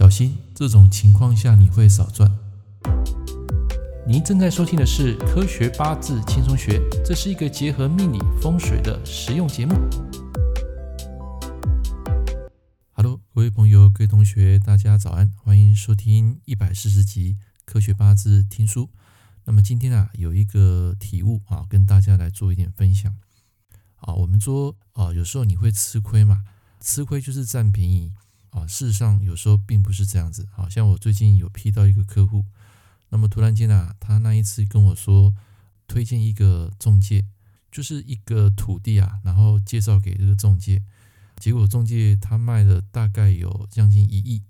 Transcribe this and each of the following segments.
小心这种情况下你会少赚。您正在收听的是《科学八字轻松学》，这是一个结合命理风水的实用节目。Hello，各位朋友、各位同学，大家早安，欢迎收听一百四十集《科学八字听书》。那么今天啊，有一个体悟啊，跟大家来做一点分享。啊，我们说啊，有时候你会吃亏嘛，吃亏就是占便宜。啊，事实上有时候并不是这样子。好像我最近有批到一个客户，那么突然间啊，他那一次跟我说推荐一个中介，就是一个土地啊，然后介绍给这个中介，结果中介他卖了大概有将近一亿，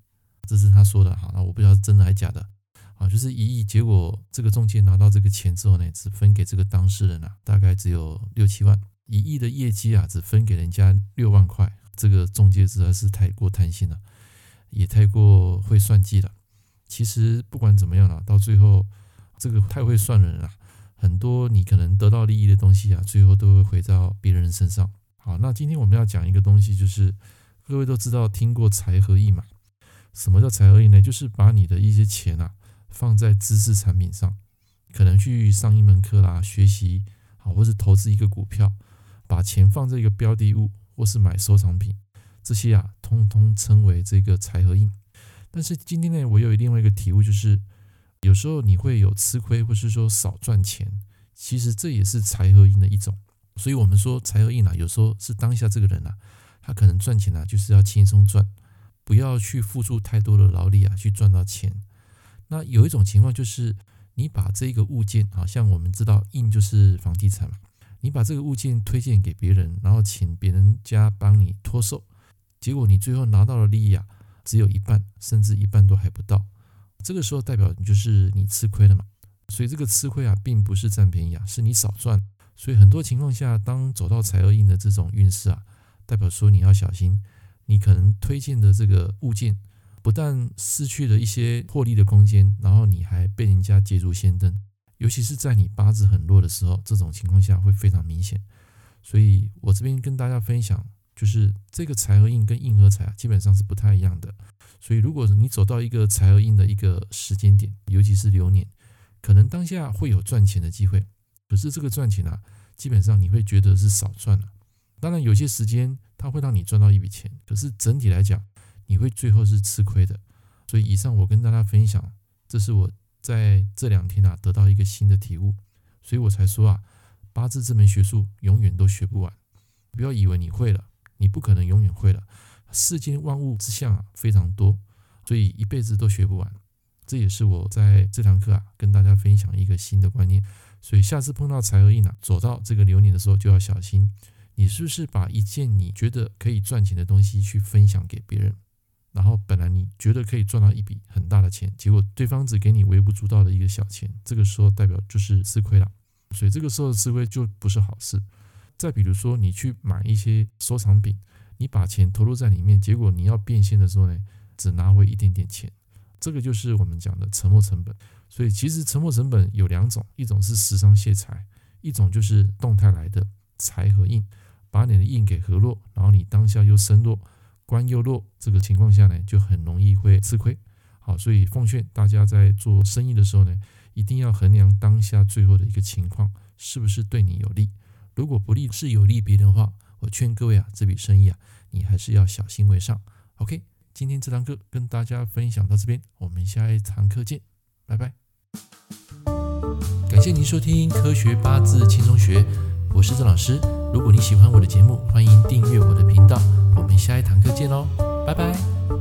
这是他说的哈，那我不知道是真的还是假的啊，就是一亿，结果这个中介拿到这个钱之后呢，只分给这个当事人啊，大概只有六七万，一亿的业绩啊，只分给人家六万块。这个中介实在是太过贪心了，也太过会算计了。其实不管怎么样了，到最后这个太会算人了，很多你可能得到利益的东西啊，最后都会回到别人身上。好，那今天我们要讲一个东西，就是各位都知道听过财合印嘛？什么叫财合印呢？就是把你的一些钱啊放在知识产品上，可能去上一门课啦，学习好，或是投资一个股票，把钱放在一个标的物。或是买收藏品，这些啊，通通称为这个财合印。但是今天呢，我有另外一个体悟，就是有时候你会有吃亏，或是说少赚钱，其实这也是财合印的一种。所以，我们说财合印啊，有时候是当下这个人啊，他可能赚钱啊，就是要轻松赚，不要去付出太多的劳力啊，去赚到钱。那有一种情况就是，你把这个物件，好像我们知道印就是房地产嘛。你把这个物件推荐给别人，然后请别人家帮你托售，结果你最后拿到的利益啊，只有一半，甚至一半都还不到。这个时候代表你就是你吃亏了嘛。所以这个吃亏啊，并不是占便宜啊，是你少赚。所以很多情况下，当走到财合印的这种运势啊，代表说你要小心，你可能推荐的这个物件，不但失去了一些获利的空间，然后你还被人家捷足先登。尤其是在你八字很弱的时候，这种情况下会非常明显。所以我这边跟大家分享，就是这个财合印跟印合财啊，基本上是不太一样的。所以如果你走到一个财合印的一个时间点，尤其是流年，可能当下会有赚钱的机会，可是这个赚钱啊，基本上你会觉得是少赚了。当然有些时间它会让你赚到一笔钱，可是整体来讲，你会最后是吃亏的。所以以上我跟大家分享，这是我。在这两天啊，得到一个新的体悟，所以我才说啊，八字这门学术永远都学不完。不要以为你会了，你不可能永远会了。世间万物之象啊非常多，所以一辈子都学不完。这也是我在这堂课啊跟大家分享一个新的观念。所以下次碰到财和印啊，走到这个流年的时候就要小心，你是不是把一件你觉得可以赚钱的东西去分享给别人？然后本觉得可以赚到一笔很大的钱，结果对方只给你微不足道的一个小钱，这个时候代表就是吃亏了，所以这个时候的吃亏就不是好事。再比如说你去买一些收藏品，你把钱投入在里面，结果你要变现的时候呢，只拿回一点点钱，这个就是我们讲的沉没成本。所以其实沉没成本有两种，一种是食伤泄财，一种就是动态来的财和印，把你的印给合络，然后你当下又生落。官又弱，这个情况下呢，就很容易会吃亏。好，所以奉劝大家在做生意的时候呢，一定要衡量当下最后的一个情况是不是对你有利。如果不利，是有利别人的话，我劝各位啊，这笔生意啊，你还是要小心为上。OK，今天这堂课跟大家分享到这边，我们下一堂课见，拜拜。感谢您收听科学八字轻松学，我是郑老师。如果你喜欢我的节目，欢迎订阅我的频道。见喽拜拜。